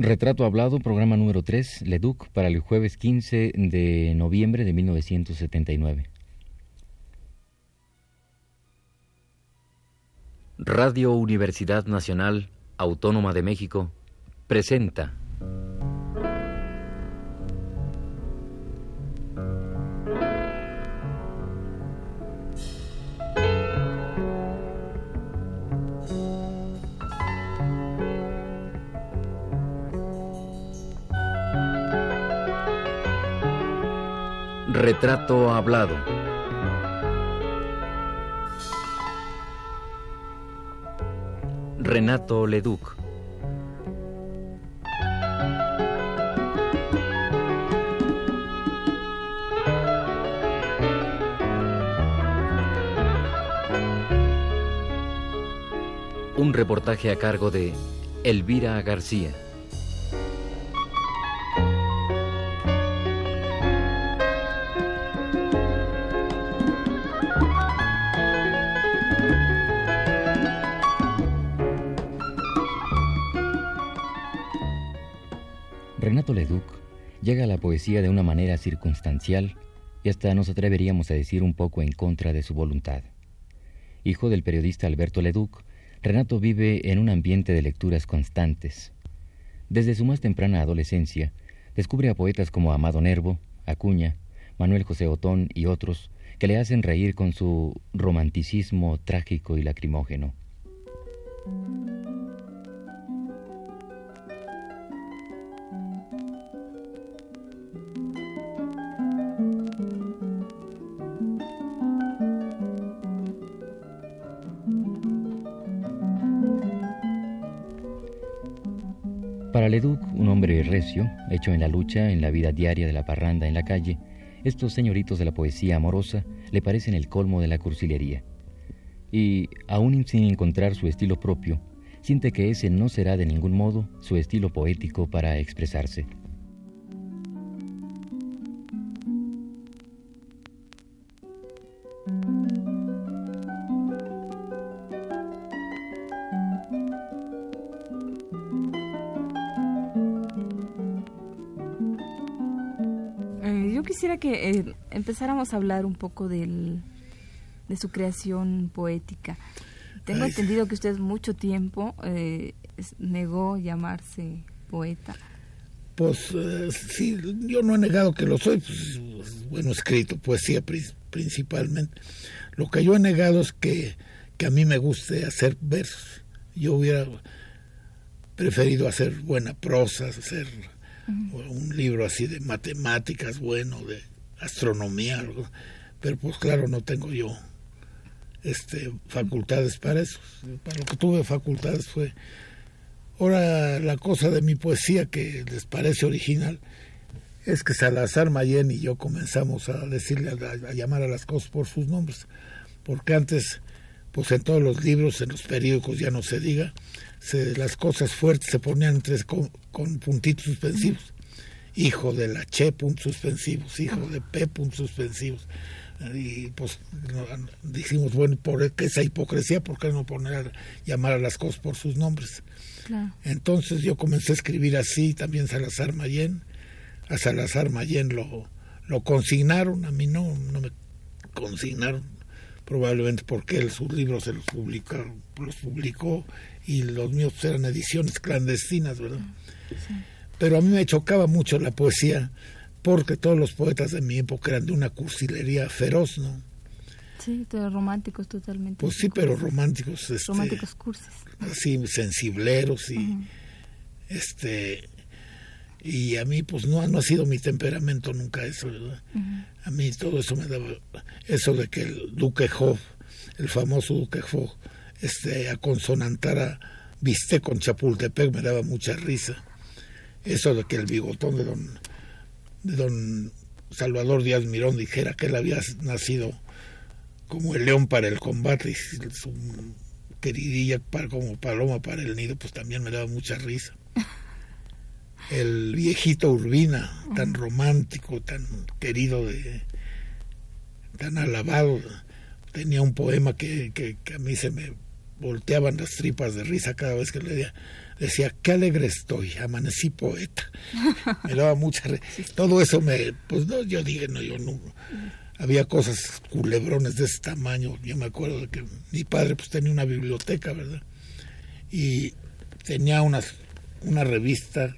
Retrato Hablado, programa número 3, Leduc, para el jueves 15 de noviembre de 1979. Radio Universidad Nacional Autónoma de México presenta Retrato Hablado. Renato Leduc. Un reportaje a cargo de Elvira García. Renato Leduc llega a la poesía de una manera circunstancial y hasta nos atreveríamos a decir un poco en contra de su voluntad. Hijo del periodista Alberto Leduc, Renato vive en un ambiente de lecturas constantes. Desde su más temprana adolescencia, descubre a poetas como Amado Nervo, Acuña, Manuel José Otón y otros que le hacen reír con su romanticismo trágico y lacrimógeno. Para Leduc, un hombre recio, hecho en la lucha, en la vida diaria de la parranda en la calle, estos señoritos de la poesía amorosa le parecen el colmo de la cursilería. Y, aún sin encontrar su estilo propio, siente que ese no será de ningún modo su estilo poético para expresarse. Quisiera que eh, empezáramos a hablar un poco del, de su creación poética. Tengo entendido que usted mucho tiempo eh, negó llamarse poeta. Pues eh, sí, yo no he negado que lo soy, pues, bueno, escrito, poesía principalmente. Lo que yo he negado es que, que a mí me guste hacer versos. Yo hubiera preferido hacer buena prosa, hacer un libro así de matemáticas bueno, de astronomía, pero pues claro, no tengo yo este facultades para eso. Para lo que tuve facultades fue ahora la cosa de mi poesía que les parece original es que Salazar Mayen y yo comenzamos a decirle a, llamar a las cosas por sus nombres, porque antes pues en todos los libros, en los periódicos ya no se diga, se, las cosas fuertes se ponían tres con, puntitos suspensivos. Hijo de la Che, puntos suspensivos, hijo de P, puntos suspensivos. Y pues dijimos, bueno, por esa hipocresía, ¿por qué no poner llamar a las cosas por sus nombres? Entonces yo comencé a escribir así, también Salazar Mayen. A Salazar Mayen lo, lo consignaron, a mí no, no me consignaron, probablemente porque él sus libros se los publicó, los publicó y los míos eran ediciones clandestinas, ¿verdad? Pero a mí me chocaba mucho la poesía porque todos los poetas de mi época eran de una cursilería feroz, ¿no? Sí, pero románticos totalmente. Pues sí, pero románticos. Este, románticos cursis. Así, sensibleros y. Este. Y a mí, pues no, no ha sido mi temperamento nunca eso, ¿verdad? A mí todo eso me daba. Eso de que el Duque Hoff, el famoso Duque Hoff, este, a consonantar viste con Chapultepec me daba mucha risa. Eso de que el bigotón de don, de don Salvador Díaz Mirón dijera que él había nacido como el león para el combate y su queridilla para, como paloma para el nido, pues también me daba mucha risa. El viejito Urbina, tan romántico, tan querido, de, tan alabado, tenía un poema que, que a mí se me volteaban las tripas de risa cada vez que le decía, decía qué alegre estoy, amanecí poeta. Me daba mucha... Todo eso me... Pues no, yo dije, no, yo no... Había cosas, culebrones de ese tamaño. Yo me acuerdo de que mi padre pues tenía una biblioteca, ¿verdad? Y tenía unas, una revista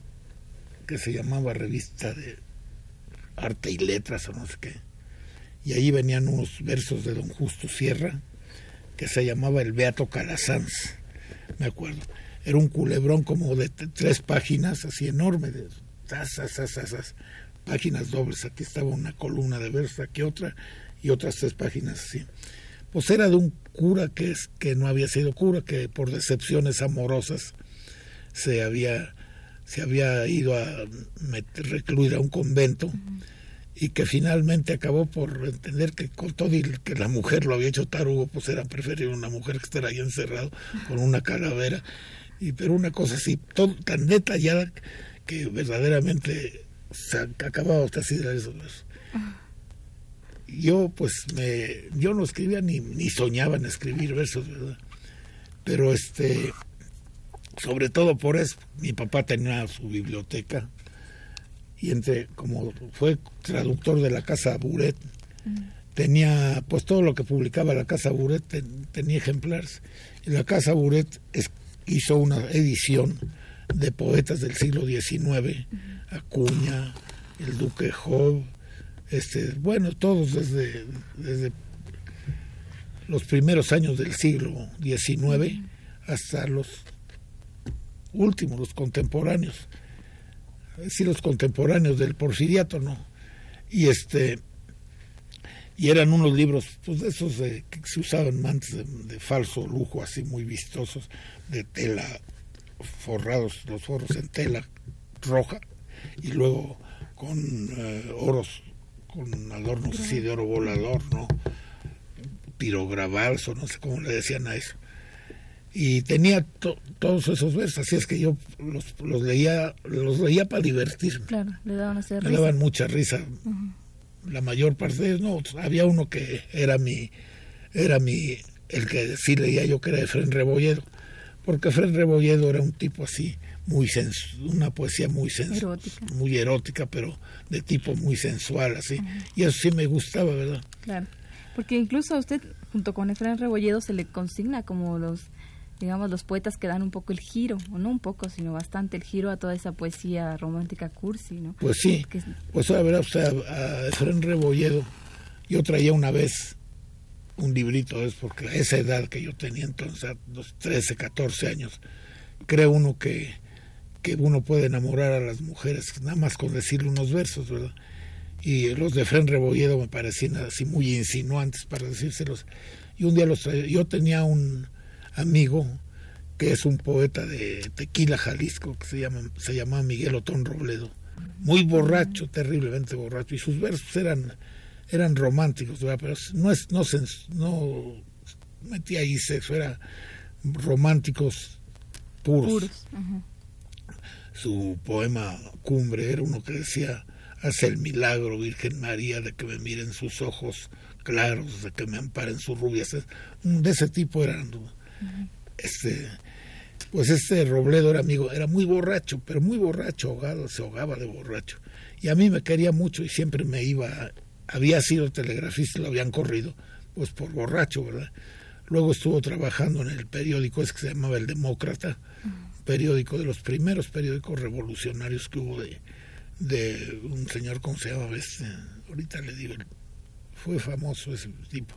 que se llamaba Revista de Arte y Letras o no sé qué. Y ahí venían unos versos de don Justo Sierra que se llamaba El Beato Calasanz, me acuerdo. Era un culebrón como de tres páginas, así enorme, de páginas dobles. Aquí estaba una columna de versos, aquí otra, y otras tres páginas así. Pues era de un cura que, es, que no había sido cura, que por decepciones amorosas se había, se había ido a recluir a un convento y que finalmente acabó por entender que con todo y que la mujer lo había hecho tarugo, pues era preferir una mujer que estar ahí encerrado con una calavera. Y, pero una cosa así, todo, tan detallada que verdaderamente se acababa hasta así de eso. Yo pues me, yo no escribía ni, ni soñaba en escribir versos, ¿verdad? Pero este, sobre todo por eso, mi papá tenía su biblioteca y entre como fue traductor de la casa Buret tenía pues todo lo que publicaba la casa Buret tenía ejemplares. Y la casa Buret hizo una edición de poetas del siglo XIX Acuña el duque Job este bueno todos desde desde los primeros años del siglo XIX hasta los últimos los contemporáneos. Decir, los contemporáneos del porfiriato, ¿no? Y este y eran unos libros pues de esos que se usaban antes de, falso lujo así muy vistosos de tela forrados los forros en tela roja y luego con eh, oros con adornos así de oro volador no pirograbals o no sé cómo le decían a eso y tenía todos esos versos, así es que yo los, los leía los leía para divertirme. Claro, le daban, Me daban mucha risa. La mayor parte de ellos, no, había uno que era mi, era mi, el que sí leía yo que era de Fren Rebolledo, porque Fren Rebolledo era un tipo así, muy una poesía muy erótica. muy erótica, pero de tipo muy sensual, así. Y eso sí me gustaba, ¿verdad? Claro. Porque incluso a usted, junto con Efraín Rebolledo, se le consigna como los digamos, los poetas que dan un poco el giro, o no un poco, sino bastante el giro a toda esa poesía romántica cursi, ¿no? Pues sí, pues a ver, o sea, a Efraín Rebolledo, yo traía una vez un librito, es porque a esa edad que yo tenía entonces, a los 13, 14 años, cree uno que, que uno puede enamorar a las mujeres nada más con decirle unos versos, ¿verdad? Y los de Efraín Rebolledo me parecían así muy insinuantes para decírselos. Y un día los traía, yo tenía un amigo que es un poeta de Tequila, Jalisco, que se llama, se llama Miguel Otón Robledo, muy borracho, terriblemente borracho, y sus versos eran, eran románticos, pero no, es, no, no metía ahí sexo, eran románticos puros. Su poema Cumbre era uno que decía, hace el milagro, Virgen María, de que me miren sus ojos claros, de que me amparen sus rubias. De ese tipo eran este, pues este Robledo era amigo, era muy borracho, pero muy borracho, ahogado, se ahogaba de borracho. Y a mí me quería mucho y siempre me iba, había sido telegrafista, lo habían corrido, pues por borracho, ¿verdad? Luego estuvo trabajando en el periódico ese que se llamaba El Demócrata, periódico de los primeros periódicos revolucionarios que hubo de, de un señor, ¿cómo se llamaba? Este, ahorita le digo, fue famoso ese tipo.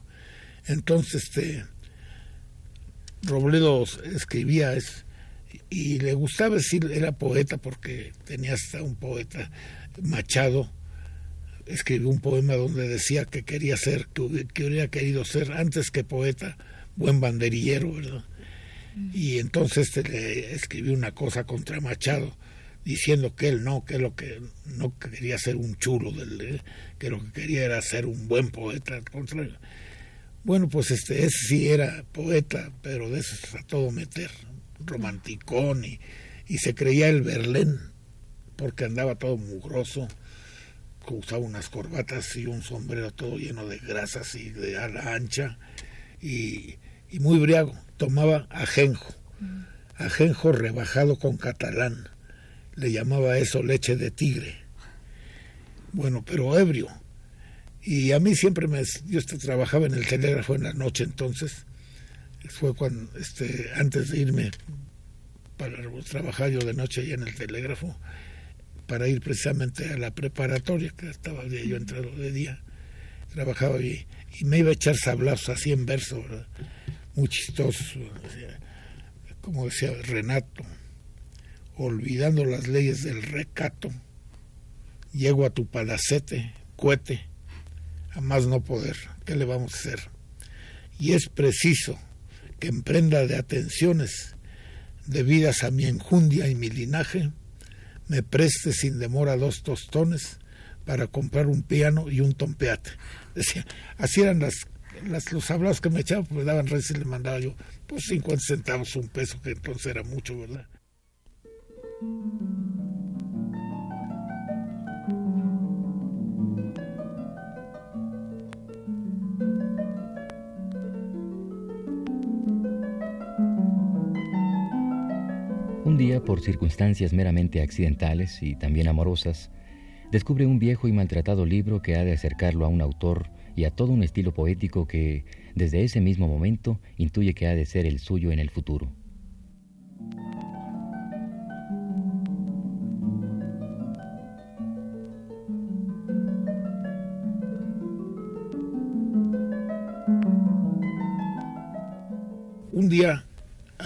Entonces, este, Robledo escribía es, y le gustaba decir era poeta porque tenía hasta un poeta Machado escribió un poema donde decía que quería ser que, que hubiera querido ser antes que poeta buen banderillero verdad y entonces este le escribió una cosa contra Machado diciendo que él no que lo que no quería ser un chulo del que lo que quería era ser un buen poeta contra bueno, pues este, ese sí era poeta, pero de eso a todo meter, romanticón y, y se creía el Berlén, porque andaba todo mugroso, usaba unas corbatas y un sombrero todo lleno de grasas y de ala ancha y, y muy briago. tomaba ajenjo, ajenjo rebajado con catalán. Le llamaba eso leche de tigre. Bueno, pero ebrio. Y a mí siempre me... Yo este, trabajaba en el telégrafo en la noche entonces. Fue cuando, este, antes de irme para trabajar yo de noche ahí en el telégrafo, para ir precisamente a la preparatoria, que estaba yo entrado de día, trabajaba ahí, y me iba a echar sablazos así en verso, ¿verdad? muy chistoso, como decía Renato, olvidando las leyes del recato, llego a tu palacete, cuete, a más no poder, ¿qué le vamos a hacer? Y es preciso que emprenda de atenciones debidas a mi enjundia y mi linaje, me preste sin demora dos tostones para comprar un piano y un tompeate. Decía, así eran las, las los hablados que me echaban, pues me daban redes y le mandaba yo, pues 50 centavos, un peso, que entonces era mucho, ¿verdad? Por circunstancias meramente accidentales y también amorosas, descubre un viejo y maltratado libro que ha de acercarlo a un autor y a todo un estilo poético que, desde ese mismo momento, intuye que ha de ser el suyo en el futuro.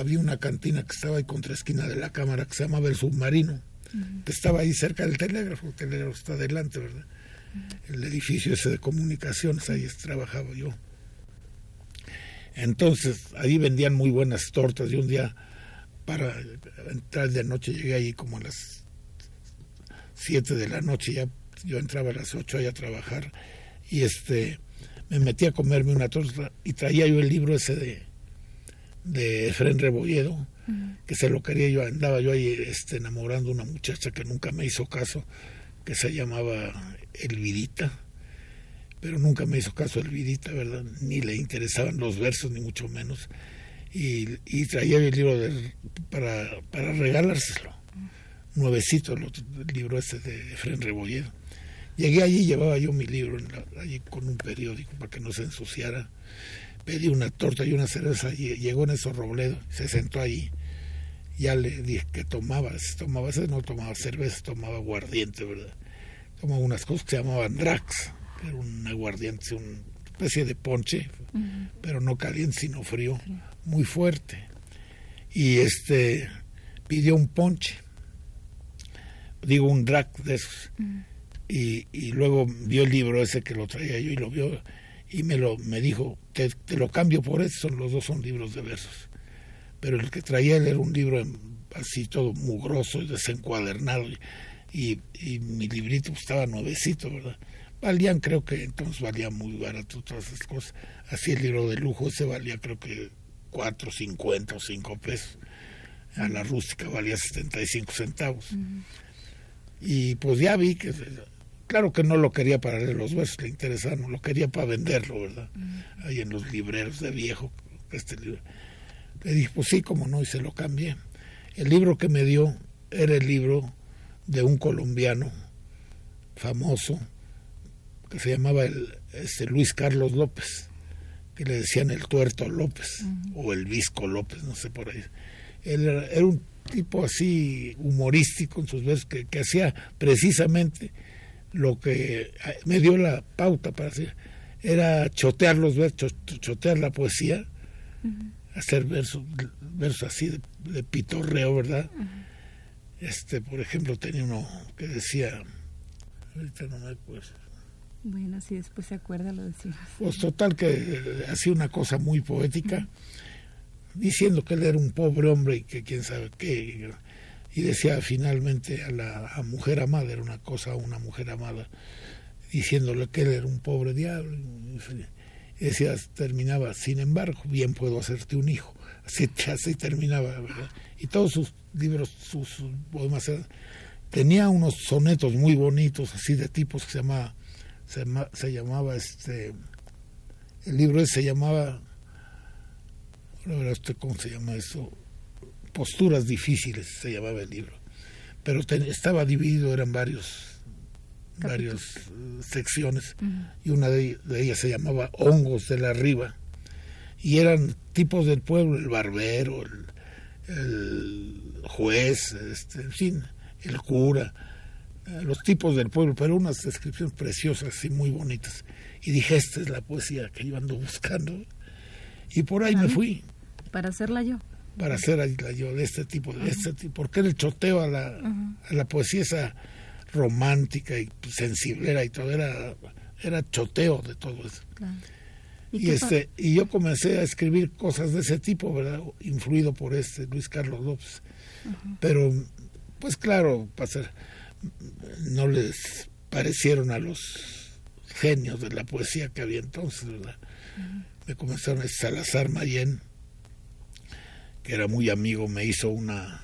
Había una cantina que estaba ahí contra esquina de la cámara que se llamaba El Submarino, que estaba ahí cerca del telégrafo, el telégrafo está adelante, ¿verdad? El edificio ese de comunicaciones, ahí trabajaba yo. Entonces, ahí vendían muy buenas tortas y un día para entrar de noche llegué ahí como a las 7 de la noche, ya yo entraba a las 8 ahí a trabajar y este me metí a comerme una torta y traía yo el libro ese de de Efren Rebolledo, que se lo quería yo, andaba yo ahí este, enamorando a una muchacha que nunca me hizo caso, que se llamaba Elvidita, pero nunca me hizo caso Elvidita, ¿verdad? Ni le interesaban los versos, ni mucho menos. Y, y traía el libro para, para regalárselo, nuevecito el, libro ese de Efren Rebolledo. Llegué allí, llevaba yo mi libro allí con un periódico para que no se ensuciara pedí una torta y una cerveza y llegó en esos Robledo, se sentó ahí. Ya le dije que tomaba, tomaba, no tomaba cerveza, tomaba aguardiente, ¿verdad? Tomaba unas cosas que se llamaban Drax, que era un aguardiente, una especie de ponche, pero no caliente, sino frío, muy fuerte. Y este pidió un ponche, digo un Drax de esos. y, y luego vio el libro ese que lo traía yo y lo vio y me lo me dijo te, te lo cambio por eso los dos son libros de versos. Pero el que traía él era un libro así todo mugroso y desencuadernado y, y, mi librito estaba nuevecito verdad valían creo que entonces valía muy barato todas esas cosas. Así el libro de lujo ese valía creo que cuatro cincuenta o cinco pesos. A la rústica valía 75 centavos. Y pues ya vi que Claro que no lo quería para leer los versos, le interesaba, no lo quería para venderlo, ¿verdad? Ahí en los libreros de viejo, este libro. Le dije, pues sí, como no, y se lo cambié. El libro que me dio era el libro de un colombiano famoso que se llamaba el, este, Luis Carlos López, que le decían el tuerto López o el visco López, no sé por ahí. Él era, un tipo así humorístico en sus versos que, que hacía precisamente lo que eh, me dio la pauta para hacer era chotear los versos, chotear la poesía, hacer versos, versos así de, pitorreo, ¿verdad? Este, por ejemplo, tenía uno que decía, ahorita no me acuerdo. Bueno, si después se acuerda lo decimos. Pues total que eh, hacía una cosa muy poética, diciendo que él era un pobre hombre y que quién sabe qué y decía finalmente a la mujer amada, era una cosa una mujer amada, diciéndole que él era un pobre diablo. Y decía, terminaba, sin embargo, bien puedo hacerte un hijo. Así, así terminaba. Y todos sus libros, sus, poemas, tenía unos sonetos muy bonitos, así de tipos que se llamaba, se, se llamaba este, el libro ese se llamaba ¿cómo se llama eso? Posturas difíciles se llamaba el libro. Pero estaba dividido, eran varios, varias eh, secciones, y una de, ellas se llamaba Hongos de la Riva, y eran tipos del pueblo, el barbero, el, juez, este, en fin, el cura, eh, los tipos del pueblo, pero unas descripciones preciosas y muy bonitas. Y dije, esta es la poesía que yo ando buscando. Y por ahí me fui. Para hacerla yo. Para hacerla yo, de este tipo, de este tipo. Porque era el choteo a la, a la poesía esa romántica y sensiblera y todo, era, era choteo de todo eso. ¿Y, este y yo comencé a escribir cosas de ese tipo, ¿verdad? Influido por este Luis Carlos López. Pero, pues claro, pasar, no les parecieron a los genios de la poesía que había entonces, ¿verdad? Me comenzaron a Salazar Mayen, que era muy amigo, me hizo una,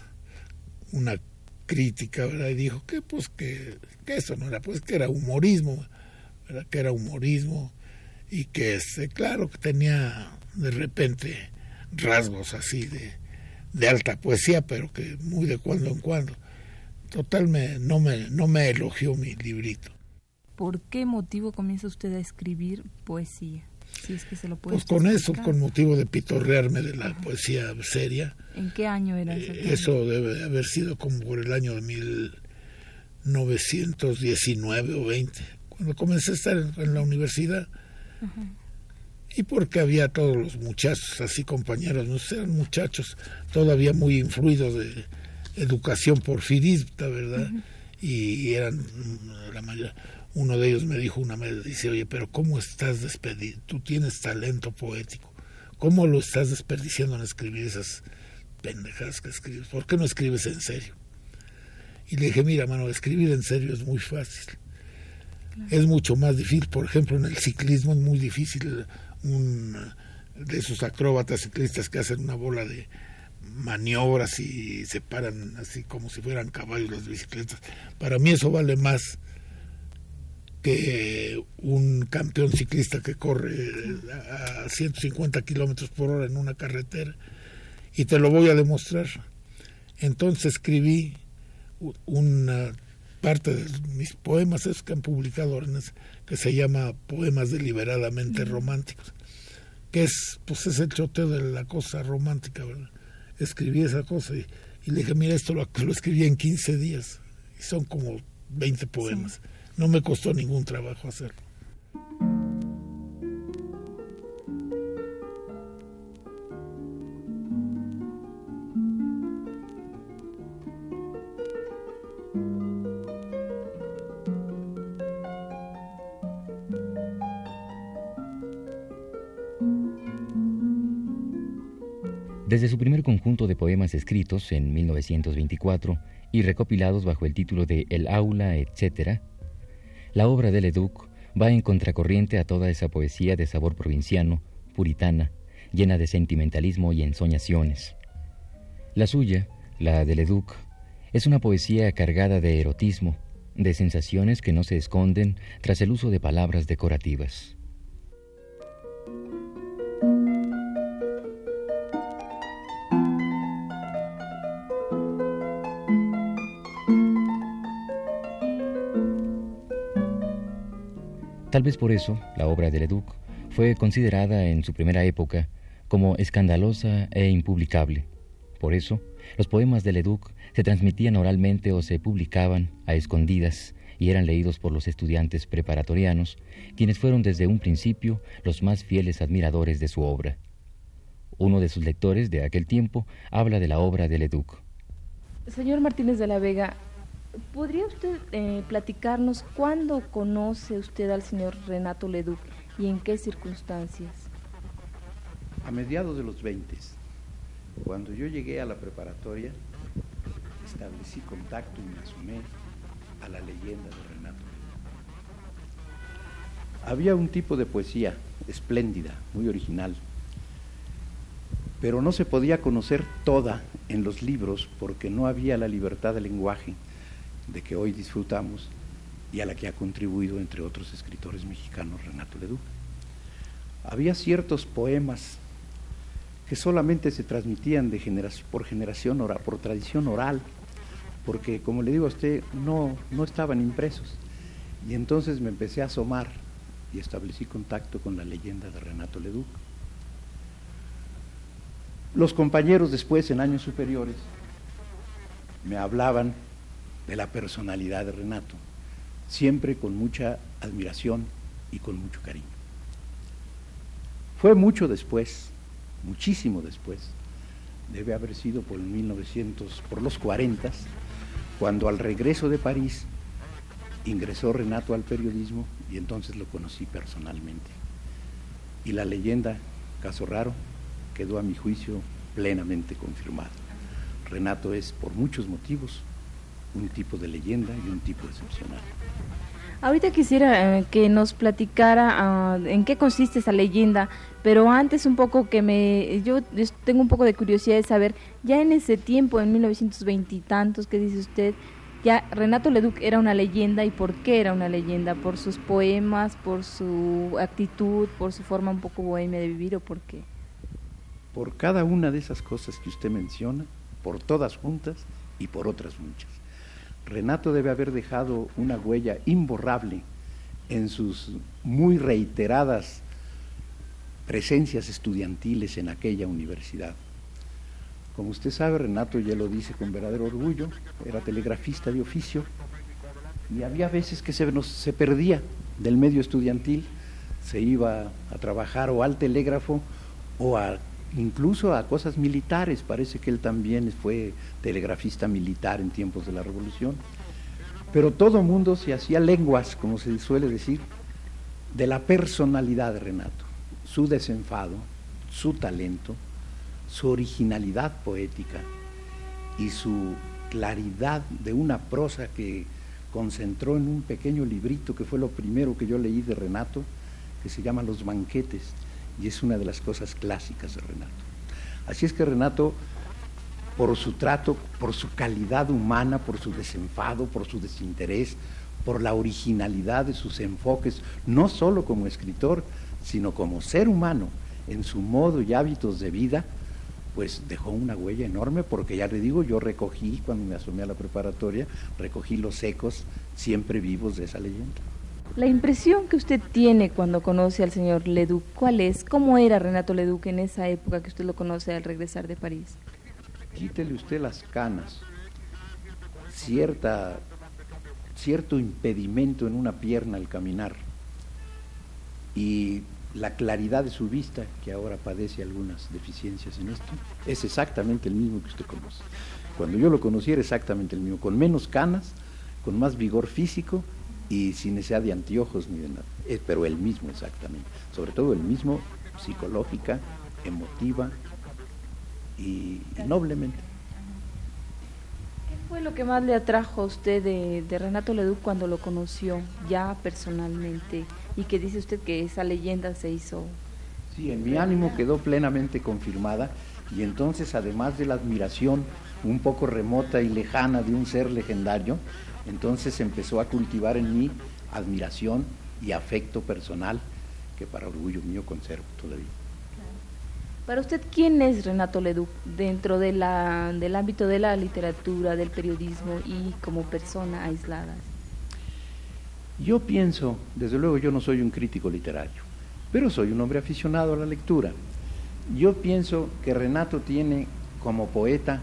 una crítica. Y dijo que pues que, eso no era, pues que era humorismo. Que era humorismo y que este, claro que tenía de repente rasgos así de, de alta poesía, pero que muy de cuando en cuando. Total me, no me no me elogió mi librito. ¿Por qué motivo comienza usted a escribir poesía? Si es que se lo pues con eso, con motivo de pitorrearme de la poesía seria. ¿En qué año era eso? Eh, eso debe haber sido como por el año de 1919 o 20, cuando comencé a estar en, la universidad. Y porque había todos los muchachos, así compañeros, no eran muchachos todavía muy influidos de educación porfirista, ¿verdad? y, eran la mayoría uno de ellos me dijo una vez, dice, oye, pero ¿cómo estás despedido? Tú tienes talento poético. ¿Cómo lo estás desperdiciando en escribir esas pendejadas que escribes? ¿Por qué no escribes en serio? Y le dije, mira, mano, escribir en serio es muy fácil. Es mucho más difícil, por ejemplo, en el ciclismo es muy difícil un de esos acróbatas ciclistas que hacen una bola de maniobras y se paran así como si fueran caballos las bicicletas. Para mí eso vale más que un campeón ciclista que corre a 150 kilómetros por hora en una carretera y te lo voy a demostrar. Entonces escribí una parte de mis poemas es que han publicado que se llama Poemas deliberadamente románticos, que es pues es el choteo de la cosa romántica, ¿verdad? Escribí esa cosa y, le dije, mira, esto lo, lo, escribí en 15 días y son como 20 poemas. No me costó ningún trabajo hacerlo. Desde su primer conjunto de poemas escritos en 1924 y recopilados bajo el título de El aula, etc., la obra de Leduc va en contracorriente a toda esa poesía de sabor provinciano, puritana, llena de sentimentalismo y ensoñaciones. La suya, la de Leduc, es una poesía cargada de erotismo, de sensaciones que no se esconden tras el uso de palabras decorativas. Tal vez por eso la obra de Leduc fue considerada en su primera época como escandalosa e impublicable. Por eso, los poemas de Leduc se transmitían oralmente o se publicaban a escondidas y eran leídos por los estudiantes preparatorianos, quienes fueron desde un principio los más fieles admiradores de su obra. Uno de sus lectores de aquel tiempo habla de la obra de Leduc. Señor Martínez de la Vega, ¿Podría usted eh, platicarnos cuándo conoce usted al señor Renato Leduc y en qué circunstancias? A mediados de los 20, cuando yo llegué a la preparatoria, establecí contacto y me asumé a la leyenda de Renato Había un tipo de poesía espléndida, muy original, pero no se podía conocer toda en los libros porque no había la libertad de lenguaje de que hoy disfrutamos y a la que ha contribuido, entre otros escritores mexicanos, Renato Leduc. Había ciertos poemas que solamente se transmitían de generación, por generación oral, por tradición oral, porque como le digo a usted, no, no estaban impresos. Y entonces me empecé a asomar y establecí contacto con la leyenda de Renato Leduc. Los compañeros después, en años superiores, me hablaban de la personalidad de Renato, siempre con mucha admiración y con mucho cariño. Fue mucho después, muchísimo después, debe haber sido por 1900, por los 40, cuando al regreso de París ingresó Renato al periodismo y entonces lo conocí personalmente. Y la leyenda, caso raro, quedó a mi juicio plenamente confirmada. Renato es, por muchos motivos, un tipo de leyenda y un tipo excepcional. Ahorita quisiera eh, que nos platicara ah, en qué consiste esa leyenda, pero antes un poco que me, yo tengo un poco de curiosidad de saber, ya en ese tiempo, en 1920 y tantos, que dice usted, ya Renato Leduc era una leyenda y por qué era una leyenda, por sus poemas, por su actitud, por su forma un poco bohemia de vivir o por qué. Por cada una de esas cosas que usted menciona, por todas juntas y por otras muchas. Renato debe haber dejado una huella imborrable en sus muy reiteradas presencias estudiantiles en aquella universidad. Como usted sabe, Renato ya lo dice con verdadero orgullo, era telegrafista de oficio y había veces que se, se perdía del medio estudiantil, se iba a trabajar o al telégrafo o a incluso a cosas militares. Parece que él también fue telegrafista militar en tiempos de la Revolución. Pero todo mundo se hacía lenguas, como se suele decir, de la personalidad de Renato, su desenfado, su talento, su originalidad poética y su claridad de una prosa que concentró en un pequeño librito que fue lo primero que yo leí de Renato, que se llama Los banquetes, y es una de las cosas clásicas de Renato. Así es que Renato, por su trato, por su calidad humana, por su desenfado, por su desinterés, por la originalidad de sus enfoques, no solo como escritor, sino como ser humano, en su modo y hábitos de vida, pues dejó una huella enorme porque ya le digo, yo recogí, cuando me asomé a la preparatoria, recogí los ecos siempre vivos de esa leyenda. La impresión que usted tiene cuando conoce al señor Leduc, ¿cuál es? ¿Cómo era Renato Leduc en esa época que usted lo conoce al regresar de París? Quítele usted las canas, cierta, cierto impedimento en una pierna al caminar y la claridad de su vista, que ahora padece algunas deficiencias en esto, es exactamente el mismo que usted conoce. Cuando yo lo conocí era exactamente el mismo, con menos canas, con más vigor físico y sin necesidad de anteojos ni de nada, pero el mismo exactamente, sobre todo el mismo psicológica, emotiva y, noblemente. ¿Qué fue lo que más le atrajo a usted de, de, Renato Leduc cuando lo conoció ya personalmente y que dice usted que esa leyenda se hizo? Sí, en mi ánimo quedó plenamente confirmada y entonces además de la admiración un poco remota y lejana de un ser legendario, entonces empezó a cultivar en mí admiración y afecto personal que para orgullo mío conservo todavía. Para usted, ¿quién es Renato Leduc dentro de la, del ámbito de la literatura, del periodismo y como persona aislada? Yo pienso, desde luego yo no soy un crítico literario, pero soy un hombre aficionado a la lectura. Yo pienso que Renato tiene como poeta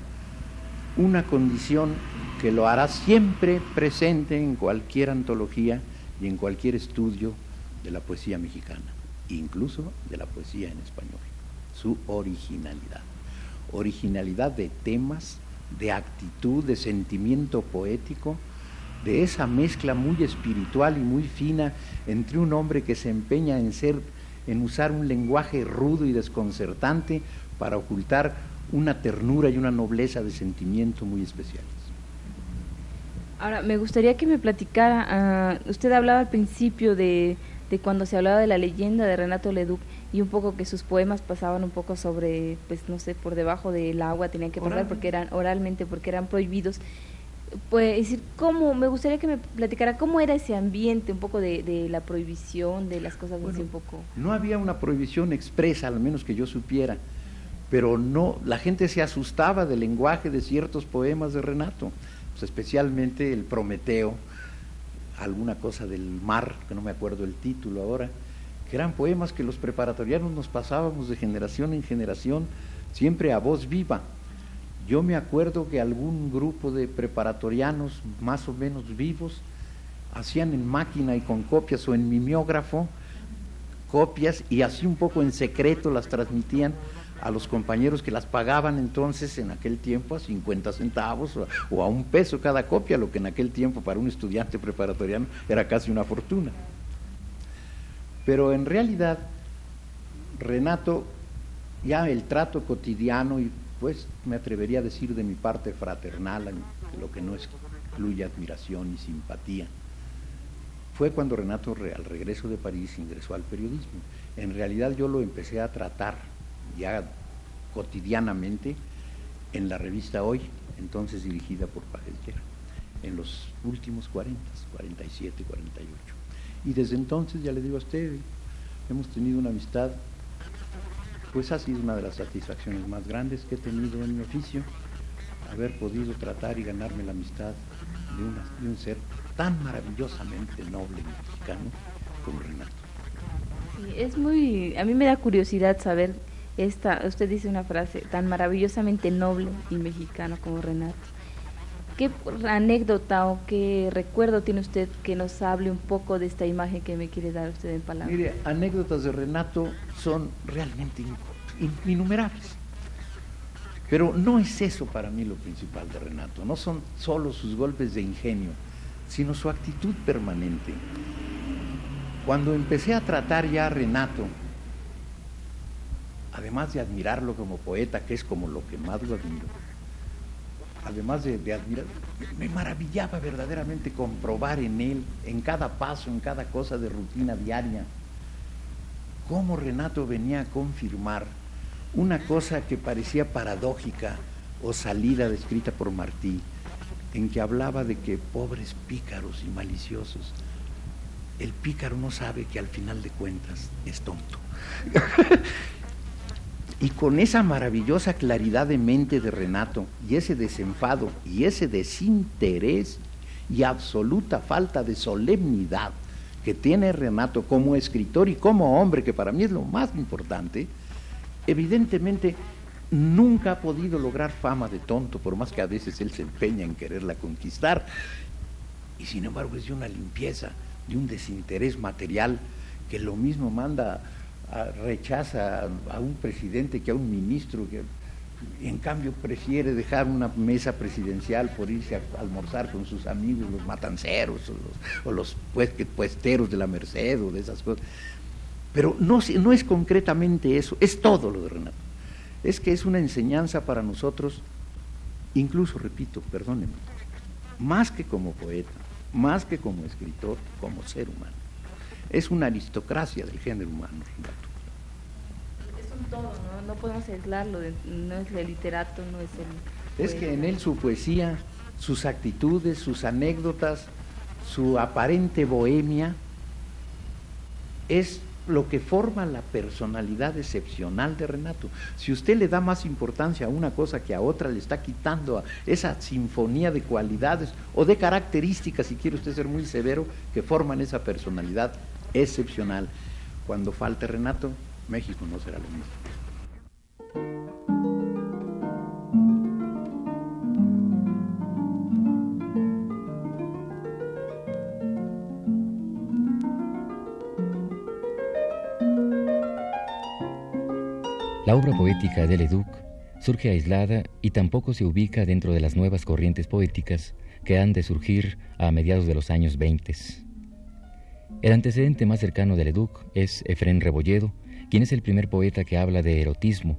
una condición que lo hará siempre presente en cualquier antología y en cualquier estudio de la poesía mexicana, incluso de la poesía en español, su originalidad. Originalidad de temas, de actitud, de sentimiento poético, de esa mezcla muy espiritual y muy fina entre un hombre que se empeña en ser en usar un lenguaje rudo y desconcertante para ocultar una ternura y una nobleza de sentimiento muy especiales. Ahora, me gustaría que me platicara, ah, usted hablaba al principio de, de, cuando se hablaba de la leyenda de Renato Leduc y un poco que sus poemas pasaban un poco sobre, pues no sé, por debajo del agua, tenían que pasar porque eran oralmente, porque eran prohibidos. Pues decir, ¿cómo? Me gustaría que me platicara cómo era ese ambiente, un poco de, de la prohibición, de las cosas así un poco. No había una prohibición expresa, al menos que yo supiera pero no, la gente se asustaba del lenguaje de ciertos poemas de Renato, pues especialmente el Prometeo, alguna cosa del mar, que no me acuerdo el título ahora, que eran poemas que los preparatorianos nos pasábamos de generación en generación, siempre a voz viva. Yo me acuerdo que algún grupo de preparatorianos más o menos vivos hacían en máquina y con copias o en mimeógrafo copias y así un poco en secreto las transmitían a los compañeros que las pagaban entonces en aquel tiempo a 50 centavos o, a un peso cada copia, lo que en aquel tiempo para un estudiante preparatoriano era casi una fortuna. Pero en realidad, Renato, ya el trato cotidiano y pues me atrevería a decir de mi parte fraternal, lo que no excluye admiración y simpatía, fue cuando Renato al regreso de París ingresó al periodismo. En realidad yo lo empecé a tratar ya cotidianamente en la revista Hoy, entonces dirigida por Pajeltera, en los últimos 40, 47, 48. Y desde entonces, ya le digo a usted, hemos tenido una amistad, pues ha sido una de las satisfacciones más grandes que he tenido en mi oficio, haber podido tratar y ganarme la amistad de, un ser tan maravillosamente noble mexicano como Renato. Es muy, a mí me da curiosidad saber esta, usted dice una frase tan maravillosamente noble y mexicano como Renato. ¿Qué anécdota o qué recuerdo tiene usted que nos hable un poco de esta imagen que me quiere dar usted en palabras? Mire, anécdotas de Renato son realmente innumerables. Pero no es eso para mí lo principal de Renato, no son solo sus golpes de ingenio, sino su actitud permanente. Cuando empecé a tratar ya a Renato además de admirarlo como poeta, que es como lo que más lo admiro, además de, admirar, me maravillaba verdaderamente comprobar en él, en cada paso, en cada cosa de rutina diaria, cómo Renato venía a confirmar una cosa que parecía paradójica o salida descrita por Martí, en que hablaba de que pobres pícaros y maliciosos, el pícaro no sabe que al final de cuentas es tonto. Y con esa maravillosa claridad de mente de Renato y ese desenfado y ese desinterés y absoluta falta de solemnidad que tiene Renato como escritor y como hombre, que para mí es lo más importante, evidentemente nunca ha podido lograr fama de tonto, por más que a veces él se empeña en quererla conquistar. Y sin embargo es de una limpieza, de un desinterés material que lo mismo manda rechaza a un presidente que a un ministro, que en cambio prefiere dejar una mesa presidencial por irse a almorzar con sus amigos, los matanceros o los, puesteros de la Merced o de esas cosas. Pero no, no es concretamente eso, es todo lo de Renato. Es que es una enseñanza para nosotros, incluso, repito, perdónenme, más que como poeta, más que como escritor, como ser humano. Es una aristocracia del género humano, Es un todo, ¿no? No podemos aislarlo, no es el literato, no es el... Es que en él su poesía, sus actitudes, sus anécdotas, su aparente bohemia, es lo que forma la personalidad excepcional de Renato. Si usted le da más importancia a una cosa que a otra, le está quitando a esa sinfonía de cualidades o de características, si quiere usted ser muy severo, que forman esa personalidad excepcional. Cuando falte Renato, México no será lo mismo. La obra poética de Leduc surge aislada y tampoco se ubica dentro de las nuevas corrientes poéticas que han de surgir a mediados de los años 20. El antecedente más cercano de Leduc es Efrén Rebolledo, quien es el primer poeta que habla de erotismo,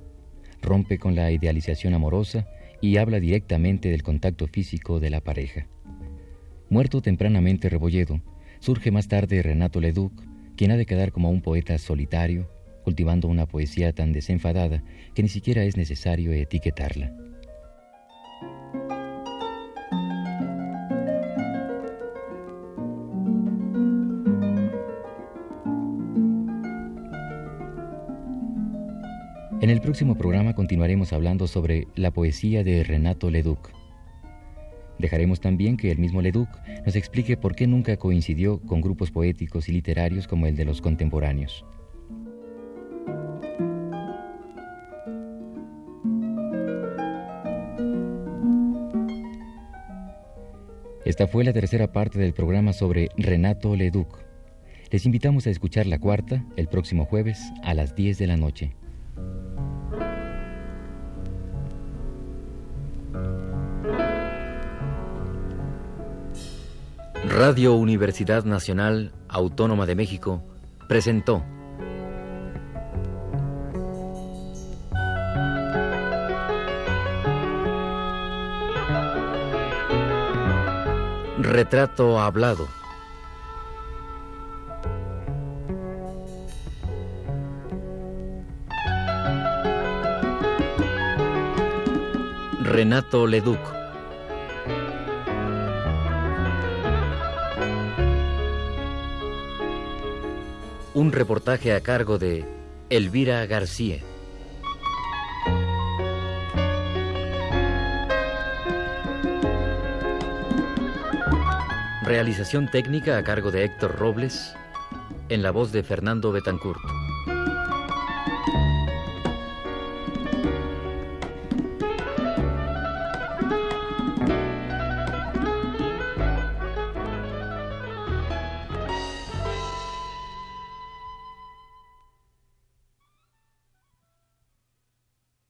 rompe con la idealización amorosa y habla directamente del contacto físico de la pareja. Muerto tempranamente Rebolledo, surge más tarde Renato Leduc, quien ha de quedar como un poeta solitario, cultivando una poesía tan desenfadada que ni siquiera es necesario etiquetarla. El próximo programa continuaremos hablando sobre la poesía de Renato Leduc. Dejaremos también que el mismo Leduc nos explique por qué nunca coincidió con grupos poéticos y literarios como el de los contemporáneos. Esta fue la tercera parte del programa sobre Renato Leduc. Les invitamos a escuchar la cuarta el próximo jueves a las 10 de la noche. Radio Universidad Nacional Autónoma de México presentó Retrato Hablado. Renato Leduc. Reportaje a cargo de Elvira García. Realización técnica a cargo de Héctor Robles, en la voz de Fernando Betancourt.